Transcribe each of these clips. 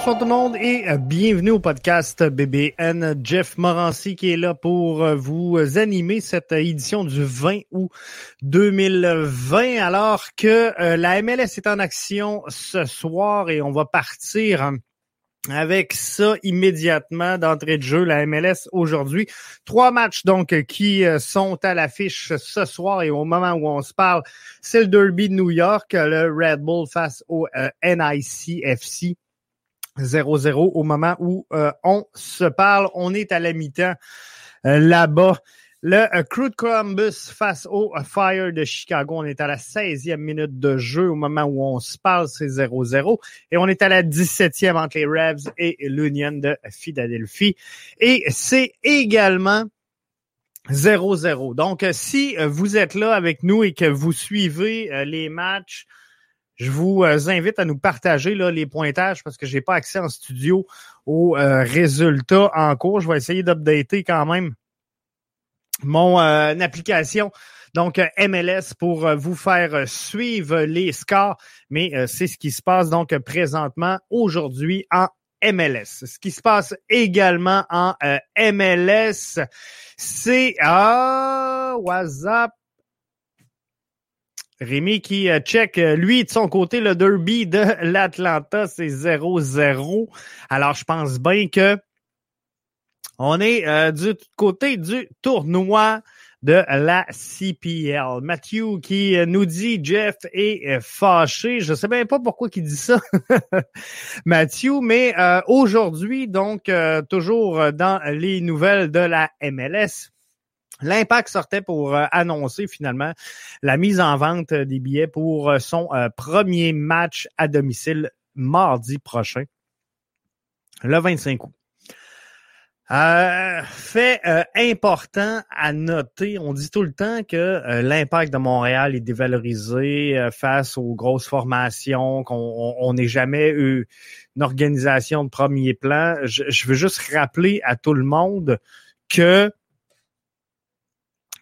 Bonsoir tout le monde et euh, bienvenue au podcast BBN. Jeff Morancy qui est là pour euh, vous animer cette édition du 20 août 2020 alors que euh, la MLS est en action ce soir et on va partir hein, avec ça immédiatement d'entrée de jeu, la MLS aujourd'hui. Trois matchs donc qui sont à l'affiche ce soir et au moment où on se parle, c'est le Derby de New York, le Red Bull face au NICFC. 0-0 au moment où euh, on se parle. On est à la mi-temps euh, là-bas. Le euh, Crew de Columbus face au Fire de Chicago. On est à la 16e minute de jeu au moment où on se parle, c'est 0-0. Et on est à la 17e entre les Revs et l'Union de Philadelphie. Et c'est également 0-0. Donc, si vous êtes là avec nous et que vous suivez les matchs je vous euh, invite à nous partager là, les pointages parce que j'ai pas accès en studio aux euh, résultats en cours. Je vais essayer d'updater quand même mon euh, application. Donc, MLS pour vous faire suivre les scores, mais c'est ce qui se passe donc présentement aujourd'hui en MLS. Ce qui se passe également en MLS, c'est ah, WhatsApp. Rémi qui euh, check, euh, lui, de son côté, le derby de l'Atlanta, c'est 0-0. Alors, je pense bien que on est euh, du côté du tournoi de la CPL. Matthew qui nous dit Jeff est fâché. Je sais même pas pourquoi il dit ça, Matthew, mais aujourd'hui, donc, toujours dans les nouvelles de la MLS. L'impact sortait pour euh, annoncer finalement la mise en vente des billets pour euh, son euh, premier match à domicile mardi prochain, le 25 août. fait important à noter, on dit tout le temps que l'impact de Montréal est dévalorisé face aux grosses formations, qu'on n'est jamais eu une organisation de premier plan. je veux juste rappeler à tout le monde que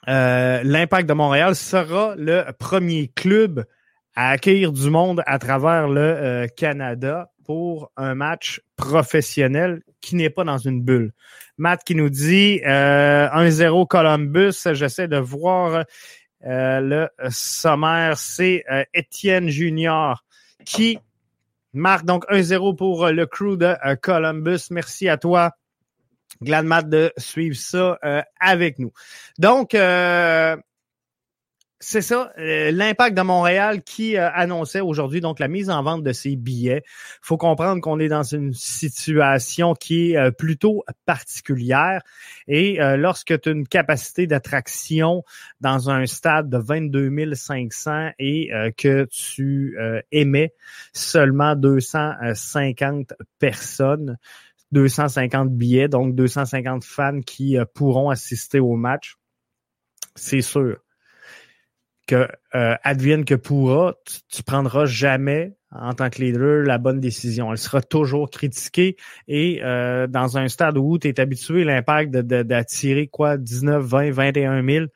euh, l'Impact de Montréal sera le premier club à accueillir du monde à travers le euh, Canada pour un match professionnel qui n'est pas dans une bulle. Matt qui nous dit euh, 1-0 Columbus. J'essaie de voir euh, le sommaire. C'est Étienne Junior qui marque donc 1-0 pour le crew de Columbus. Merci à toi, Gladmat de suivre ça euh, avec nous. Donc, euh, c'est ça, euh, l'impact de Montréal qui annonçait aujourd'hui donc la mise en vente de ses billets. faut comprendre qu'on est dans une situation qui est plutôt particulière et lorsque tu as une capacité d'attraction dans un stade de 22 500 et que tu émets seulement 250 personnes, 250 billets, donc 250 fans qui euh, pourront assister au match. C'est sûr que euh, advienne que pourra, tu, prendras jamais en tant que leader la bonne décision. Elle sera toujours critiquée et euh, dans un stade où tu es habitué l'impact d'attirer quoi 19, 20, 21 000,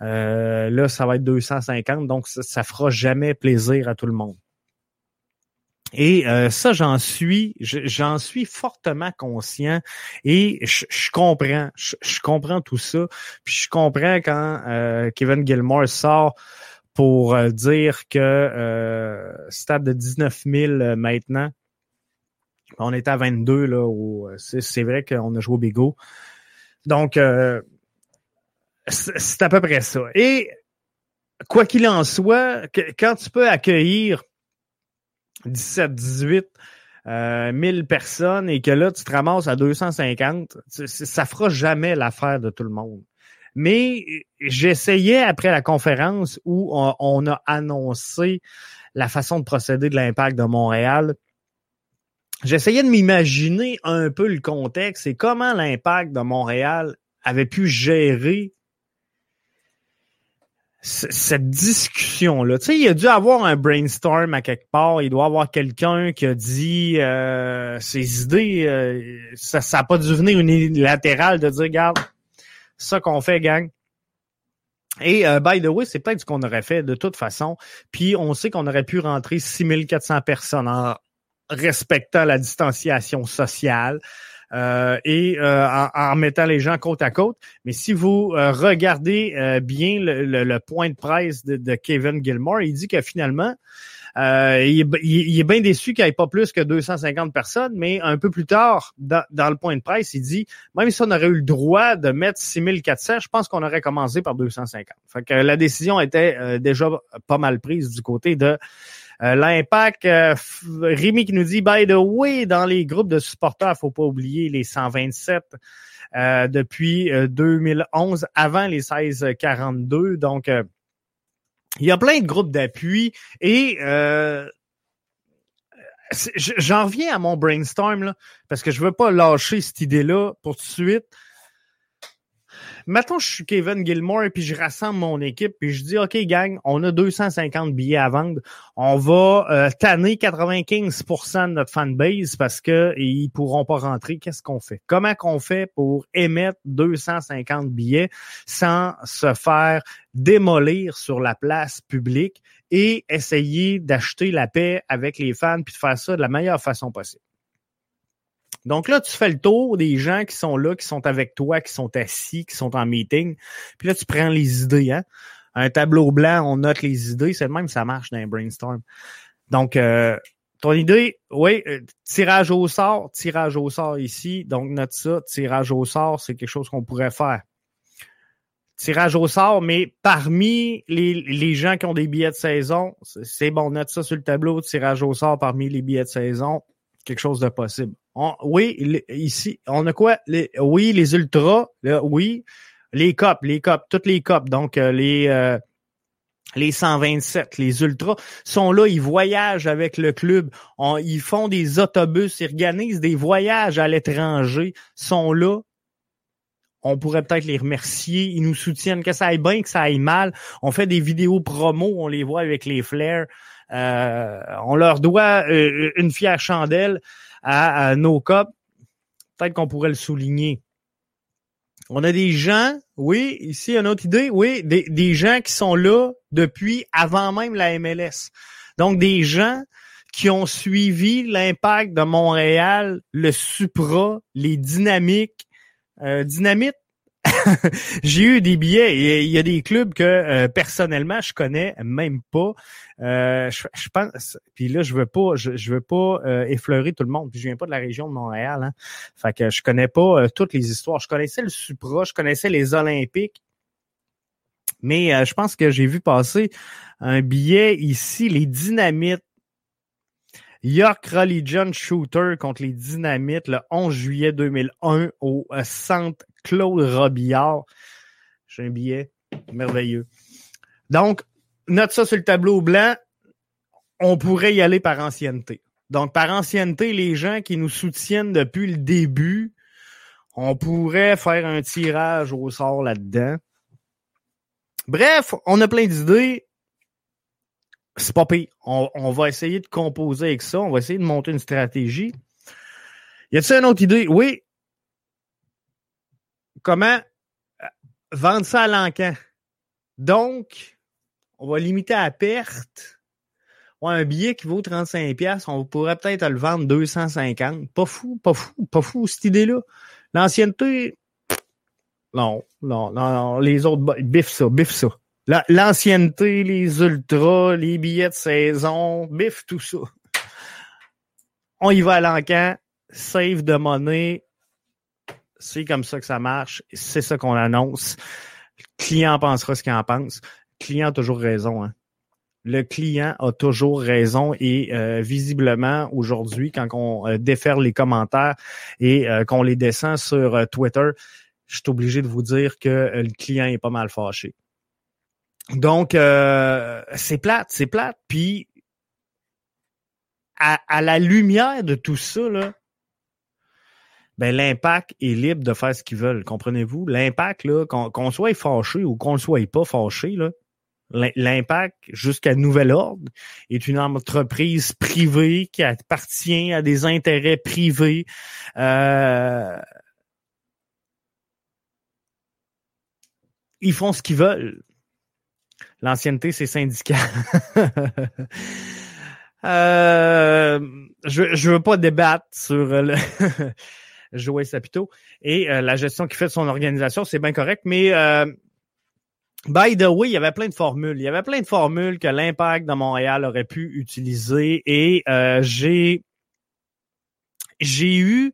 là ça va être 250, donc ça, ça fera jamais plaisir à tout le monde. Et euh, ça, j'en suis, j'en suis fortement conscient et je, comprends, je, comprends tout ça. Puis je comprends quand euh, Kevin Gilmore sort pour euh, dire que stade de 19 000 maintenant. On est à 22 là. C'est vrai qu'on a joué au Bigot. Donc c'est à peu près ça. Et quoi qu'il en soit, quand tu peux accueillir 17, 18 euh, 1000 personnes et que là, tu te ramasses à 250, ça fera jamais l'affaire de tout le monde. Mais j'essayais après la conférence où on, a annoncé la façon de procéder de l'impact de Montréal. J'essayais de m'imaginer un peu le contexte et comment l'impact de Montréal avait pu gérer cette discussion-là. Tu sais, il a dû avoir un brainstorm à quelque part. Il doit avoir quelqu'un qui a dit euh, ses idées. Euh, ça n'a pas dû venir unilatéral de dire, regarde, ça qu'on fait, gang. Et euh, by the way, c'est peut-être ce qu'on aurait fait de toute façon. Puis on sait qu'on aurait pu rentrer 6400 personnes en respectant la distanciation sociale. Euh, et euh, en, mettant les gens côte à côte. Mais si vous euh, regardez bien le, point de presse de, Kevin Gilmore, il dit que finalement, il, est bien déçu qu'il n'y ait pas plus que 250 personnes, mais un peu plus tard, dans, le point de presse, il dit, même si on aurait eu le droit de mettre 6400, je pense qu'on aurait commencé par 250. Fait que la décision était déjà pas mal prise du côté de euh, l'impact, euh, Rémi qui nous dit, by the way, dans les groupes de supporters, faut pas oublier les 127 euh, depuis 2011, avant les 1642. Donc, il y a plein de groupes d'appui et j'en reviens à mon brainstorm là, parce que je veux pas lâcher cette idée-là pour tout de suite mettons, je suis Kevin Gilmore et puis je rassemble mon équipe puis je dis, OK, gang, on a 250 billets à vendre. On va euh, tanner 95% de notre fanbase parce que ils pourront pas rentrer. Qu'est-ce qu'on fait? Comment qu'on fait pour émettre 250 billets sans se faire démolir sur la place publique et essayer d'acheter la paix avec les fans puis de faire ça de la meilleure façon possible? Donc là, tu fais le tour des gens qui sont là, qui sont avec toi, qui sont assis, qui sont en meeting. Puis là, tu prends les idées. Hein? Un tableau blanc, on note les idées. C'est le même, ça marche dans un brainstorm. Donc, euh, ton idée, oui, euh, tirage au sort, tirage au sort ici. Donc, note ça, tirage au sort, c'est quelque chose qu'on pourrait faire. Tirage au sort, mais parmi les, les gens qui ont des billets de saison, c'est bon, note ça sur le tableau, tirage au sort parmi les billets de saison, quelque chose de possible oui, ici, on a quoi? Oui, les ultras, oui, les copes, les copes, toutes les copes, donc euh, les euh, les 127, les ultras sont là, ils voyagent avec le club, ils font des autobus, ils organisent des voyages à l'étranger, sont là. On pourrait peut-être les remercier, ils nous soutiennent, que ça aille bien, que ça aille mal. On fait des vidéos promo, on les voit avec les flares. Euh, on leur doit une fière chandelle à, nos copes, peut-être qu'on pourrait le souligner. On a des gens, oui, ici, une autre idée, oui, des, des gens qui sont là depuis avant même la MLS. Donc, des gens qui ont suivi l'impact de Montréal, le Supra, les dynamiques, euh, dynamite, j'ai eu des billets. Il y a des clubs que euh, personnellement je connais même pas. Euh, je, pense. Puis là, je veux pas, je, veux pas euh, effleurer tout le monde. Puis je viens pas de la région de Montréal. Hein. Fait que je connais pas toutes les histoires. Je connaissais le Supra, je connaissais les Olympiques. Mais je pense que j'ai vu passer un billet ici, les Dynamites. York Religion Shooter contre les Dynamites le 11 juillet 2001 au Centre Claude Robillard. J'ai un billet merveilleux. Donc, note ça sur le tableau blanc. On pourrait y aller par ancienneté. Donc, par ancienneté, les gens qui nous soutiennent depuis le début, on pourrait faire un tirage au sort là-dedans. Bref, on a plein d'idées. C'est pas. On, on, va essayer de composer avec ça. On va essayer de monter une stratégie. Y a-t-il une autre idée? Oui, comment euh, vendre ça à l'encan. Donc, on va limiter à perte. un billet qui vaut 35$, on pourrait peut-être le vendre 250. Pas fou, pas fou, pas fou cette idée-là. L'ancienneté, non, non, non, les autres, bif ça, bif ça. L'ancienneté, les ultras, les billets de saison, bif tout ça. On y va à l'encan, save de monnaie, c'est comme ça que ça marche. C'est ça qu'on annonce. Le client pensera ce qu'il en pense. Le client a toujours raison. Hein. Le client a toujours raison et euh, visiblement aujourd'hui, quand on euh, déferle les commentaires et euh, qu'on les descend sur Twitter, je suis obligé de vous dire que le client est pas mal fâché. Donc, c'est plate, c'est plate. Puis, à, à, la lumière de tout ça, là, ben l'impact est libre de faire ce qu'ils veulent. Comprenez-vous? L'impact, là, qu'on soit fâché ou qu'on ne soit pas fâché, là, L'Impact, jusqu'à nouvel ordre, est une entreprise privée qui appartient à des intérêts privés. Euh, ils font ce qu'ils veulent. L'ancienneté, c'est syndical. euh, je je veux pas débattre sur le Joël Sapito et euh, la gestion qu'il fait de son organisation, c'est bien correct, mais euh, by the way, il y avait plein de formules. Il y avait plein de formules que l'impact de Montréal aurait pu utiliser et euh, j'ai j'ai eu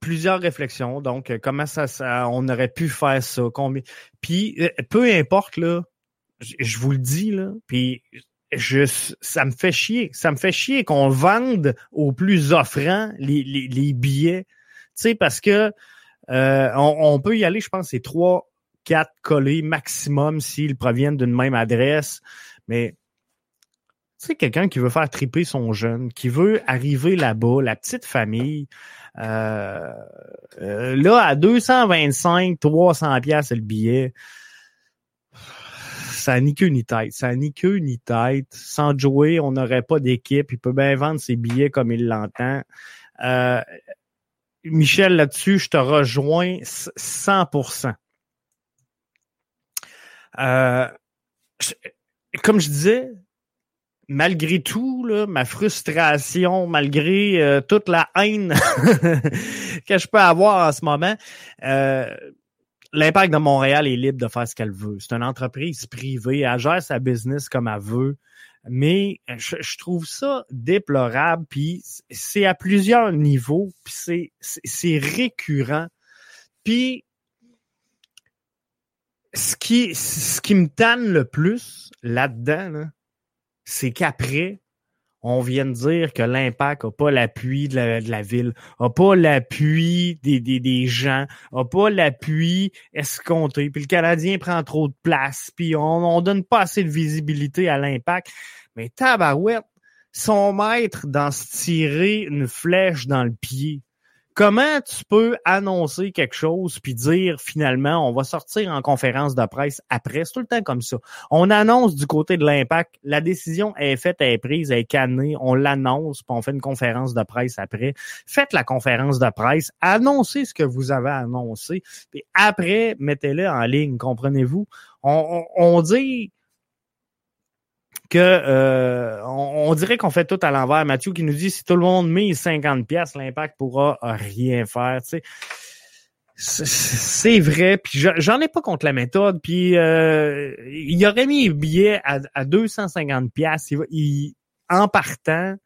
plusieurs réflexions. Donc, comment ça, ça, on aurait pu faire ça? Combien? Puis, peu importe, là, je vous le dis, là, puis je, ça me fait chier. Ça me fait chier qu'on vende aux plus offrants les, les, les billets. Tu sais, parce que euh, on, peut y aller, je pense, c'est trois, quatre collés maximum s'ils proviennent d'une même adresse. Mais tu sais, quelqu'un qui veut faire triper son jeune, qui veut arriver là-bas, la petite famille, euh, euh, là, à 225, 300 pièces le billet, ça n'a ni ni tête. Ça n'a ni ni tête. Sans jouer, on n'aurait pas d'équipe. Il peut bien vendre ses billets comme il l'entend. Euh, Michel, là-dessus, je te rejoins 100%. Euh, comme je disais, malgré tout, ma frustration, malgré euh, toute la haine que je peux avoir en ce moment, euh, l'impact de Montréal est libre de faire ce qu'elle veut. C'est une entreprise privée, elle gère sa business comme elle veut. Mais je, trouve ça déplorable, puis c'est à plusieurs niveaux, puis c'est récurrent. Puis ce qui, me tanne le plus là-dedans, c'est qu'après, on vient de dire que l'impact n'a pas l'appui de la, ville, n'a pas l'appui des, des, des gens, n'a pas l'appui escompté, puis le Canadien prend trop de place, puis on, on donne pas assez de visibilité à l'impact. Mais tabarouette, son maître dans se tirer une flèche dans le pied, Comment tu peux annoncer quelque chose puis dire finalement on va sortir en conférence de presse après? C'est tout le temps comme ça. On annonce du côté de l'impact, la décision est faite, elle est prise, elle est cannée, on l'annonce puis on fait une conférence de presse après. Faites la conférence de presse, annoncez ce que vous avez annoncé, puis après mettez-le en ligne, comprenez-vous? On, dit euh, on, dirait qu'on fait tout à l'envers. Mathieu qui nous dit si tout le monde met 50 pièces, l'impact pourra rien faire. C'est vrai, puis j'en ai pas contre la méthode. Puis euh, il aurait mis le billet à, à 250 pièces en partant,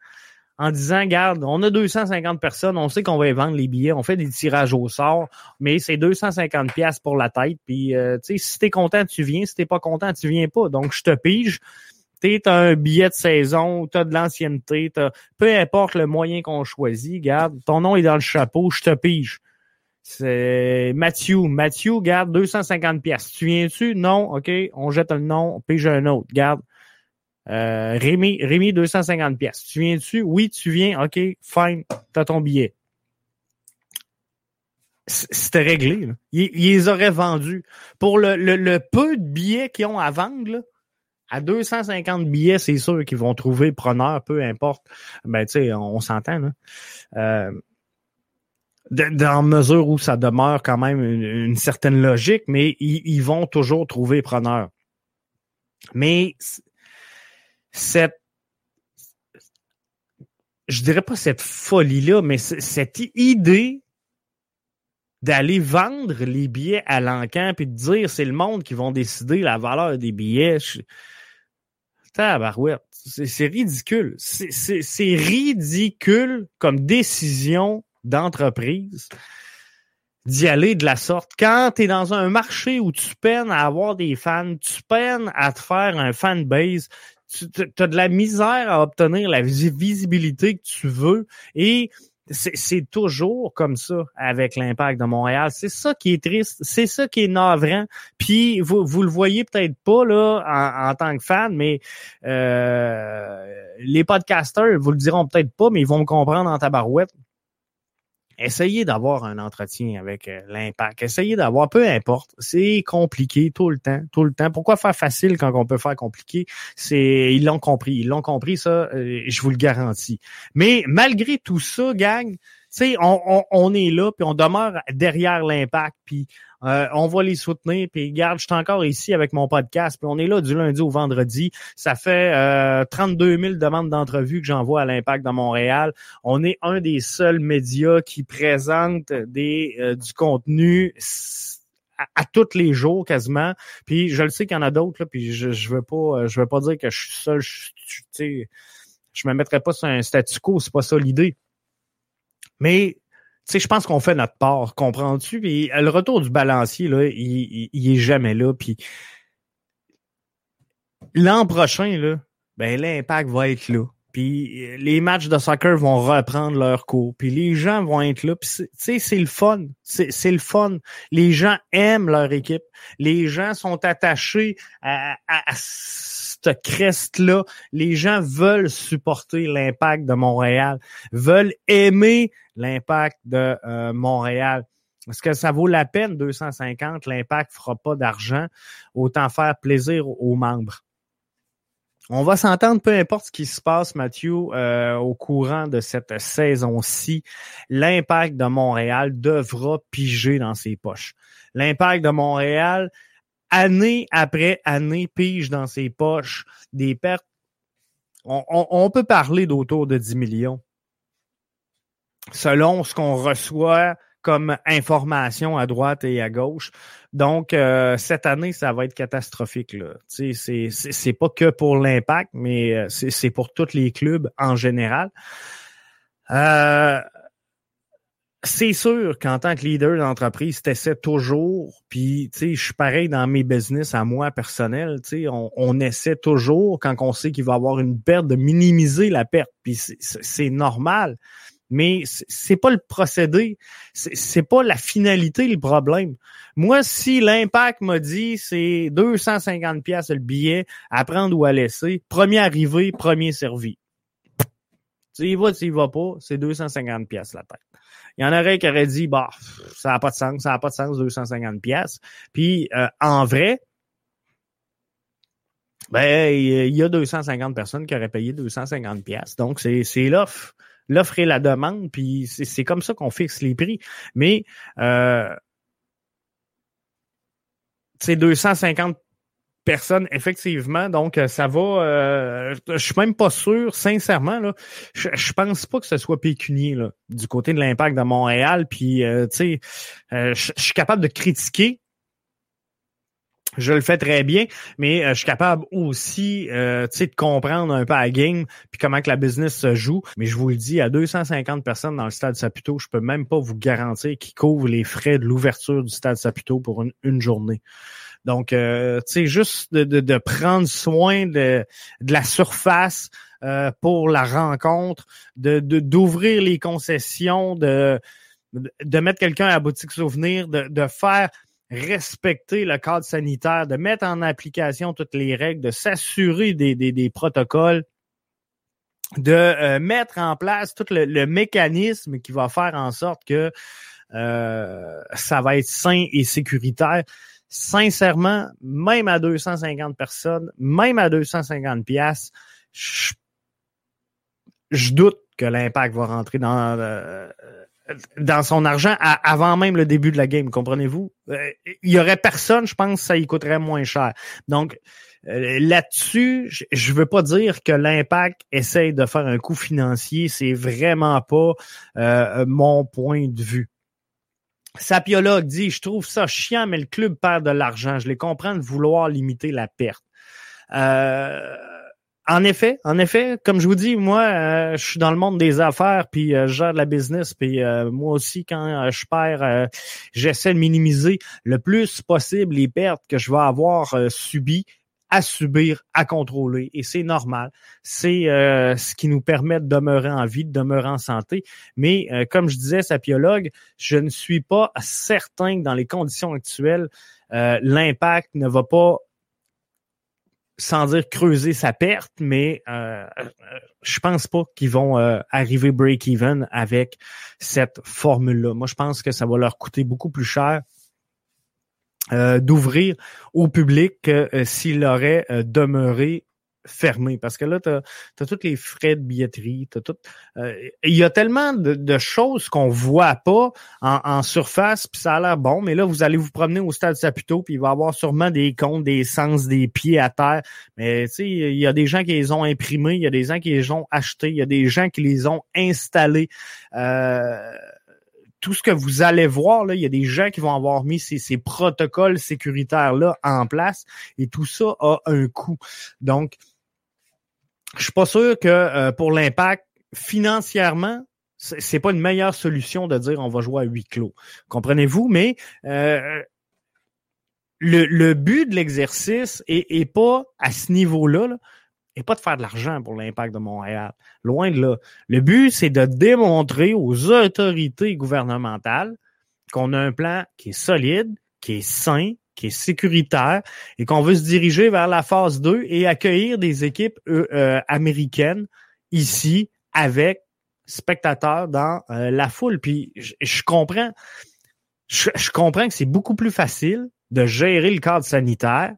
en disant, garde, on a 250 personnes, on sait qu'on va vendre les billets, on fait des tirages au sort, mais c'est 250 pièces pour la tête. Puis euh, tu sais, si t'es content, tu viens. Si t'es pas content, tu viens pas. Donc je te pige tu as un billet de saison, tu as de l'ancienneté, peu importe le moyen qu'on choisit, garde, ton nom est dans le chapeau, je te pige. C'est Mathieu. Mathieu, garde 250 pièces. Tu viens-tu? Non, OK, on jette le nom, on pige un autre. Garde. Euh, Rémi, Rémi, 250 pièces. Tu viens-tu? Oui, tu viens. OK, fine, t'as ton billet. C'était réglé. Là. Ils, auraient vendus. Pour le, le, peu de billets qu'ils ont à vendre, là, à 250 billets, c'est sûr qu'ils vont trouver preneur, peu importe. Ben, tu sais, on, s'entend, là. Euh, dans mesure où ça demeure quand même une, certaine logique, mais ils, vont toujours trouver preneur. Mais cette, je dirais pas cette folie-là, mais cette idée d'aller vendre les billets à l'encan puis de dire c'est le monde qui vont décider la valeur des billets. C'est ridicule. C'est ridicule comme décision d'entreprise d'y aller de la sorte. Quand tu es dans un marché où tu peines à avoir des fans, tu peines à te faire un fan base, tu as de la misère à obtenir la visibilité que tu veux et c'est toujours comme ça avec l'impact de Montréal. C'est ça qui est triste, c'est ça qui est navrant. Puis vous, vous le voyez peut-être pas là en, tant que fan, mais euh, les podcasters vous le diront peut-être pas, mais ils vont me comprendre en tabarouette. Essayez d'avoir un entretien avec euh, l'impact. Essayez d'avoir, peu importe. C'est compliqué tout le temps, tout le temps. Pourquoi faire facile quand on peut faire compliqué? C'est, ils l'ont compris. Ils l'ont compris, ça, euh, je vous le garantis. Mais malgré tout ça, gang, sais, on, on, est là, puis on demeure derrière l'impact, puis euh, on va les soutenir. Puis regarde, je suis encore ici avec mon podcast, puis on est là du lundi au vendredi. Ça fait euh, 32 000 demandes d'entrevue que j'envoie à l'impact dans Montréal. On est un des seuls médias qui présente des euh, du contenu à, tous les jours quasiment. Puis je le sais qu'il y en a d'autres, puis je, je veux pas je veux pas dire que je suis seul. Je, sais, je me mettrais pas sur un statu quo, c'est pas ça l'idée. Mais sais, je pense qu'on fait notre part, comprends-tu? Puis le retour du balancier, là, il, il, est jamais là. Puis l'an prochain, là, ben l'impact va être là. Puis les matchs de soccer vont reprendre leur cours. Puis les gens vont être là. Puis tu sais, c'est le fun. C'est le fun. Les gens aiment leur équipe. Les gens sont attachés à, à, à cette creste-là. Les gens veulent supporter l'impact de Montréal, veulent aimer l'impact de euh, Montréal. Est-ce que ça vaut la peine, 250? L'impact fera pas d'argent. Autant faire plaisir aux membres. On va s'entendre, peu importe ce qui se passe, Mathieu, euh, au courant de cette saison-ci, l'impact de Montréal devra piger dans ses poches. L'impact de Montréal, année après année, pige dans ses poches des pertes. On, on peut parler d'autour de 10 millions selon ce qu'on reçoit comme information à droite et à gauche. Donc, euh, cette année, ça va être catastrophique. C'est, pas que pour l'impact, mais euh, c'est, pour tous les clubs en général. Euh, c'est sûr qu'en tant que leader d'entreprise, t'essaies toujours, puis tu sais, je suis pareil dans mes business à moi personnel, tu on, on, essaie toujours, quand on sait qu'il va y avoir une perte, de minimiser la perte, puis c'est normal mais c'est pas le procédé, c'est pas la finalité le problème. Moi, si l'impact m'a dit c'est 250 pièces le billet à prendre ou à laisser, premier arrivé, premier servi. Tu y vas, tu y vas pas, c'est 250 pièces la tête. Il y en aurait qui auraient dit bah ça n'a pas de sens, ça n'a pas de sens 250 pièces. Puis euh, en vrai, ben il y a 250 personnes qui auraient payé 250 pièces. Donc c'est c'est l'offre l'offre et la demande, puis c'est comme ça qu'on fixe les prix. Mais euh, c'est 250 personnes, effectivement. Donc, euh, ça va. Euh, je suis même pas sûr, sincèrement, là. Je, je pense pas que ce soit pécunier du côté de l'impact de Montréal. Puis, euh, tu sais, je suis capable de critiquer je le fais très bien, mais euh, je suis capable aussi euh, de comprendre un peu la game puis comment que la business se joue. Mais je vous le dis, à 250 personnes dans le stade Saputo, je peux même pas vous garantir qu'ils couvrent les frais de l'ouverture du stade Saputo pour une, journée. Donc, euh, tu sais, juste de, de, de, prendre soin de, de la surface euh, pour la rencontre, de d'ouvrir les concessions, de de mettre quelqu'un à la boutique souvenir, de, de faire respecter le cadre sanitaire, de mettre en application toutes les règles, de s'assurer des, des, des, protocoles, de euh, mettre en place tout le, mécanisme qui va faire en sorte que euh, ça va être sain et sécuritaire. Sincèrement, même à 250 personnes, même à 250 pièces, je, je doute que l'impact va rentrer dans euh, dans son argent avant même le début de la game, comprenez-vous? Euh, il y aurait personne, je pense, ça y coûterait moins cher. Donc, euh, là-dessus, je veux pas dire que l'impact essaye de faire un coup financier, c'est vraiment pas euh, mon point de vue. Sapiologue dit, je trouve ça chiant, mais le club perd de l'argent. Je les comprends de vouloir limiter la perte. Euh, en effet, en effet, comme je vous dis, moi, euh, je suis dans le monde des affaires, puis euh, je gère de la business, puis euh, moi aussi, quand je perds, j'essaie de minimiser le plus possible les pertes que je vais avoir subies à subir, à contrôler. Et c'est normal. C'est ce qui nous permet de demeurer en vie, de demeurer en santé. Mais comme je disais, sapiologue, je ne suis pas certain que dans les conditions actuelles, l'impact ne va pas sans dire creuser sa perte, mais euh, je pense pas qu'ils vont arriver break-even avec cette formule-là. Moi, je pense que ça va leur coûter beaucoup plus cher d'ouvrir au public que s'il aurait demeuré fermé parce que là, tu as, tous les frais de billetterie, t'as tout. Euh, il y a tellement de, choses qu'on voit pas en, surface, puis ça a l'air bon, mais là, vous allez vous promener au stade Saputo, puis il va y avoir sûrement des comptes, des sens, des pieds à terre. Mais tu sais, il y a des gens qui les ont imprimés, il y a des gens qui les ont achetés, il y a des gens qui les ont installés. Euh, tout ce que vous allez voir, là, il y a des gens qui vont avoir mis ces, ces protocoles sécuritaires-là en place et tout ça a un coût. Donc, je suis pas sûr que euh, pour l'impact, financièrement, c'est pas une meilleure solution de dire on va jouer à huis clos. Comprenez-vous? Mais euh, le, but de l'exercice est, pas à ce niveau-là, et pas de faire de l'argent pour l'impact de Montréal. Loin de là. Le but, c'est de démontrer aux autorités gouvernementales qu'on a un plan qui est solide, qui est sain, qui est sécuritaire et qu'on veut se diriger vers la phase 2 et accueillir des équipes euh, euh, américaines ici avec spectateurs dans euh, la foule. Puis je, comprends, je, comprends que c'est beaucoup plus facile de gérer le cadre sanitaire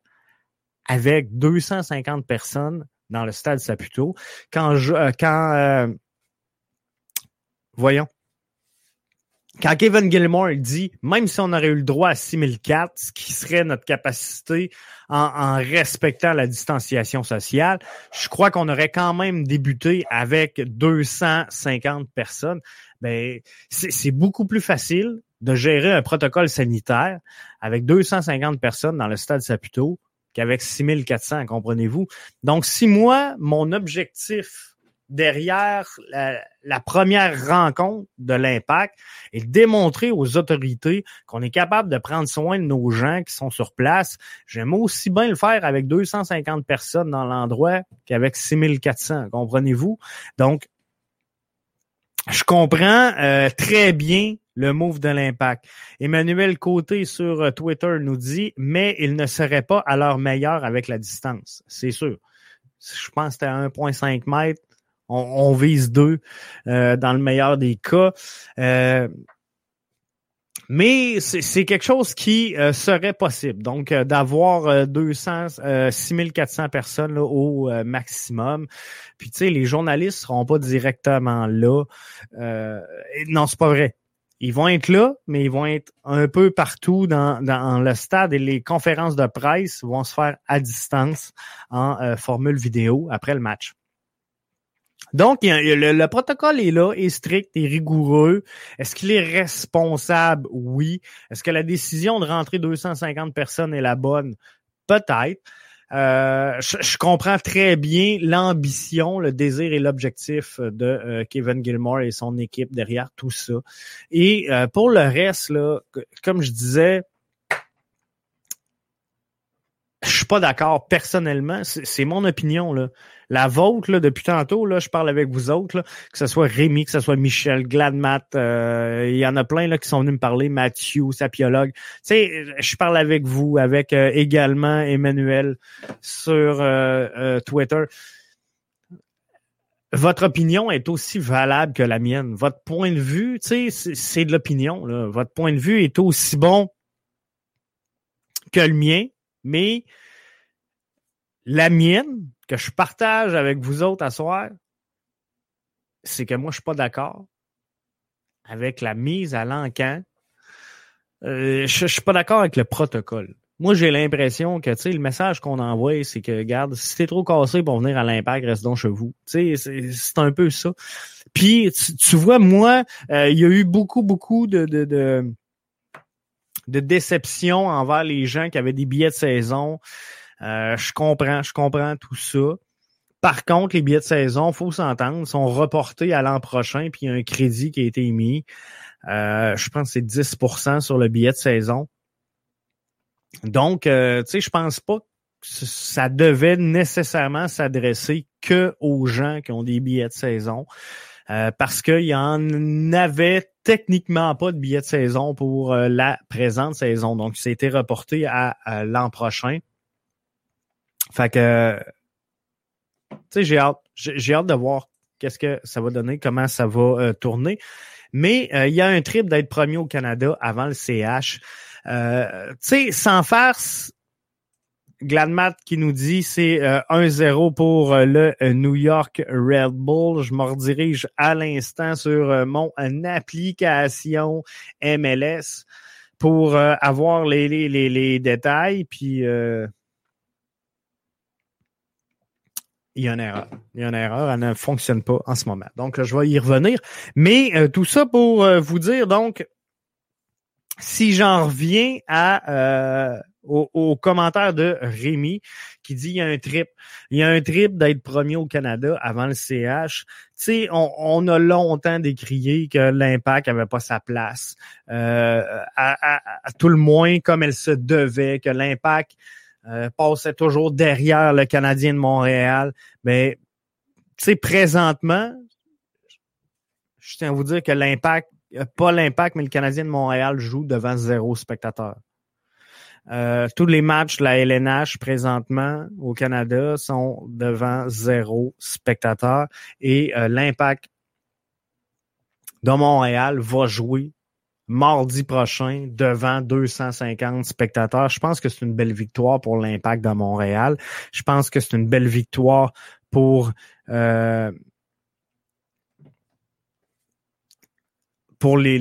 avec 250 personnes dans le stade Saputo quand je, quand voyons quand Kevin Gilmore dit, même si on aurait eu le droit à 6004, ce qui serait notre capacité en, respectant la distanciation sociale, je crois qu'on aurait quand même débuté avec 250 personnes. Ben, c'est beaucoup plus facile de gérer un protocole sanitaire avec 250 personnes dans le stade Saputo qu'avec 6400, comprenez-vous? Donc, si moi, mon objectif derrière la, première rencontre de l'impact et démontrer aux autorités qu'on est capable de prendre soin de nos gens qui sont sur place. J'aime aussi bien le faire avec 250 personnes dans l'endroit qu'avec 6400, comprenez-vous? Donc, je comprends euh, très bien le move de l'impact. Emmanuel Côté sur euh, Twitter nous dit, mais il ne serait pas à leur meilleur avec la distance, c'est sûr. Je pense que c'était à 1,5 mètres on, vise deux euh, dans le meilleur des cas. Euh, mais c'est quelque chose qui euh, serait possible. Donc, d'avoir 200, 6400 personnes au maximum. Puis, tu sais, les journalistes seront pas directement là. non, c'est pas vrai. Ils vont être là, mais ils vont être un peu partout dans, dans le stade et les conférences de presse vont se faire à distance en formule vidéo après le match. Donc, le, protocole est là, est strict, est rigoureux. Est-ce qu'il est responsable? Oui. Est-ce que la décision de rentrer 250 personnes est la bonne? Peut-être. Euh, je, comprends très bien l'ambition, le désir et l'objectif de euh, Kevin Gilmore et son équipe derrière tout ça. Et euh, pour le reste, là, comme je disais, je suis pas d'accord personnellement. C'est mon opinion là. La vôtre là, depuis tantôt là, je parle avec vous autres là, que ce soit Rémi, que ce soit Michel, Gladmat, euh, il y en a plein là qui sont venus me parler, Mathieu, sapiologue. Tu sais, je parle avec vous, avec euh, également Emmanuel sur euh, Twitter. Votre opinion est aussi valable que la mienne. Votre point de vue, tu sais, c'est de l'opinion. Votre point de vue est aussi bon que le mien mais la mienne, que je partage avec vous autres à soir, c'est que moi, je suis pas d'accord avec la mise à l'encan. Euh, je, ne suis pas d'accord avec le protocole. Moi, j'ai l'impression que, tu sais, le message qu'on envoie, c'est que, regarde, si t'es trop cassé pour venir à l'impact, reste donc chez vous. Tu sais, c'est un peu ça. Puis, tu, vois, moi, euh, il y a eu beaucoup, beaucoup de, de, de de déception envers les gens qui avaient des billets de saison. Euh, je comprends, je comprends tout ça. Par contre, les billets de saison, faut s'entendre, sont reportés à l'an prochain, puis il y a un crédit qui a été émis. Euh, je pense que c'est 10% sur le billet de saison. Donc, euh, tu sais, je pense pas que ça devait nécessairement s'adresser que aux gens qui ont des billets de saison. Euh, parce qu'il y en avait techniquement pas de billets de saison pour euh, la présente saison. Donc, c'était reporté à, l'an prochain. Fait que, tu sais, j'ai hâte, j'ai hâte de voir qu'est-ce que ça va donner, comment ça va euh, tourner. Mais euh, il y a un trip d'être premier au Canada avant le CH. Euh, tu sais, sans farce, Gladmat qui nous dit c'est 1-0 pour le New York Red Bull. Je me redirige à l'instant sur mon application MLS pour avoir les, les, les, les, détails. Puis il y a une erreur. Il y a une erreur, elle ne fonctionne pas en ce moment. Donc, je vais y revenir. Mais euh, tout ça pour euh, vous dire, donc, si j'en reviens à euh, au, commentaire de Rémi qui dit il y a un trip. Il y a un trip d'être premier au Canada avant le CH. Tu sais, on, a longtemps décrié que l'impact avait pas sa place. à, tout le moins comme elle se devait, que l'impact euh, passait toujours derrière le Canadien de Montréal. Mais, tu sais, présentement, je tiens à vous dire que l'impact, euh, pas l'impact, mais le Canadien de Montréal joue devant zéro spectateur. Euh, tous les matchs de la LNH présentement au Canada sont devant zéro spectateur et l'impact de Montréal va jouer mardi prochain devant 250 spectateurs. Je pense que c'est une belle victoire pour l'impact de Montréal. Je pense que c'est une belle victoire pour euh, pour les,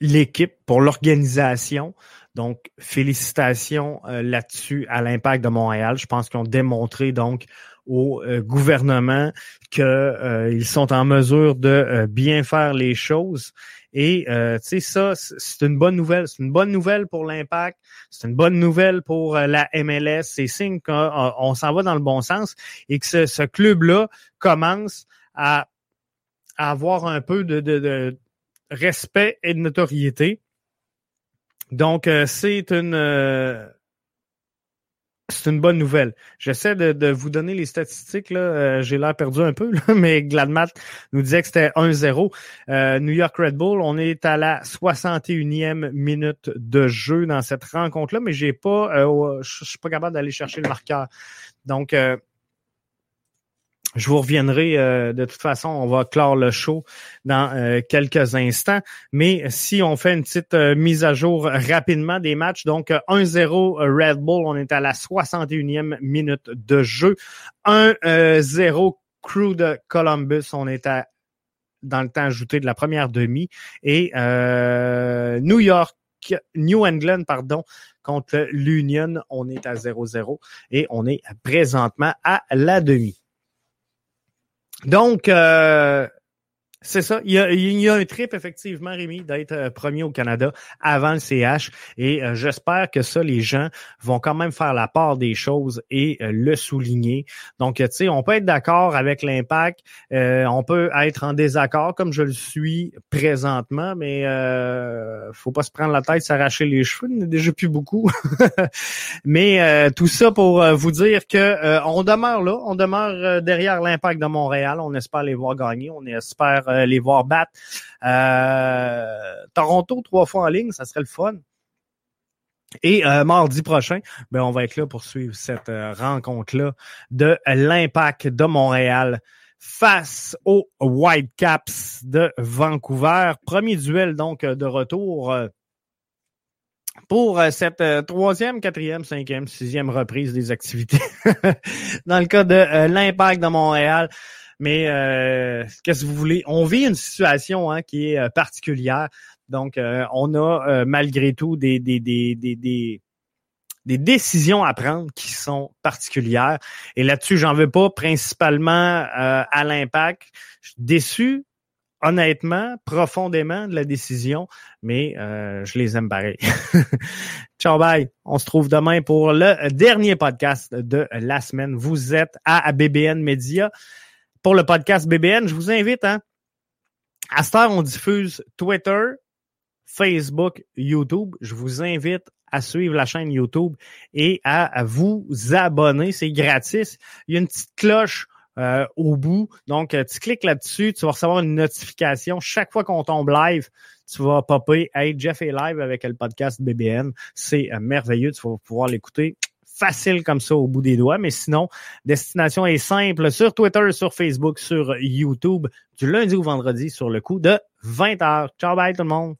l'équipe, pour l'organisation. Donc, félicitations euh, là-dessus à l'impact de Montréal. Je pense qu'ils ont démontré donc au euh, gouvernement qu'ils sont en mesure de bien faire les choses. Et euh, tu sais, ça, c'est une bonne nouvelle. C'est une bonne nouvelle pour l'impact. C'est une bonne nouvelle pour euh, la MLS. C'est signe qu'on s'en va dans le bon sens et que ce, club-là commence à, avoir un peu de, de, respect et de notoriété. Donc, euh, c'est une c'est une bonne nouvelle. J'essaie de, vous donner les statistiques. Là. Euh, j'ai l'air perdu un peu, mais Gladmat nous disait que c'était 1-0. Euh, New York Red Bull, on est à la 61e minute de jeu dans cette rencontre-là, mais j'ai pas, euh, je suis pas capable d'aller chercher le marqueur. Donc, je vous reviendrai euh, de toute façon, on va clore le show dans euh, quelques instants. Mais si on fait une petite euh, mise à jour rapidement des matchs, donc 1-0 Red Bull, on est à la 61e minute de jeu. 1-0 Crew de Columbus, on est à dans le temps ajouté de la première demi. Et New York New England, pardon, contre l'Union, on est à 0-0 et on est présentement à la demi. Donc, euh, c'est ça. Il y, a, il y, a, un trip, effectivement, Rémi, d'être euh, premier au Canada avant le CH. Et euh, j'espère que ça, les gens vont quand même faire la part des choses et euh, le souligner. Donc, tu sais, on peut être d'accord avec l'impact. on peut être en désaccord, comme je le suis présentement, mais euh, faut pas se prendre la tête, s'arracher les cheveux. Il n'y a déjà plus beaucoup. mais tout ça pour vous dire que on demeure là. On demeure derrière l'impact de Montréal. On espère les voir gagner. On espère euh, les voir battre. Euh, Toronto trois fois en ligne, ça serait le fun. Et euh, mardi prochain, ben, on va être là pour suivre cette rencontre-là de l'Impact de Montréal face aux Whitecaps de Vancouver. Premier duel donc de retour pour cette troisième, quatrième, cinquième, sixième reprise des activités dans le cas de l'Impact de Montréal. Mais euh, qu'est-ce que vous voulez? On vit une situation hein, qui est euh, particulière. Donc, euh, on a malgré tout des, des, des, des, des des décisions à prendre qui sont particulières. Et là-dessus, j'en veux pas principalement à l'impact. Je suis déçu, honnêtement, profondément de la décision, mais je les aime pareil. Ciao, bye. On se trouve demain pour le dernier podcast de la semaine. Vous êtes à BBN Media pour le podcast BBN. Je vous invite, hein. À cette heure, on diffuse Twitter, Facebook, YouTube. Je vous invite à suivre la chaîne YouTube et à, vous abonner. C'est gratis. Il y a une petite cloche euh, au bout. Donc, euh, tu cliques là-dessus, tu vas recevoir une notification. Chaque fois qu'on tombe live, tu vas popper Hey, Jeff est live avec le podcast BBN. C'est euh, merveilleux. Tu vas pouvoir l'écouter facile comme ça au bout des doigts. Mais sinon, destination est simple sur Twitter, sur Facebook, sur YouTube, du lundi au vendredi sur le coup de 20h. Ciao, bye tout le monde.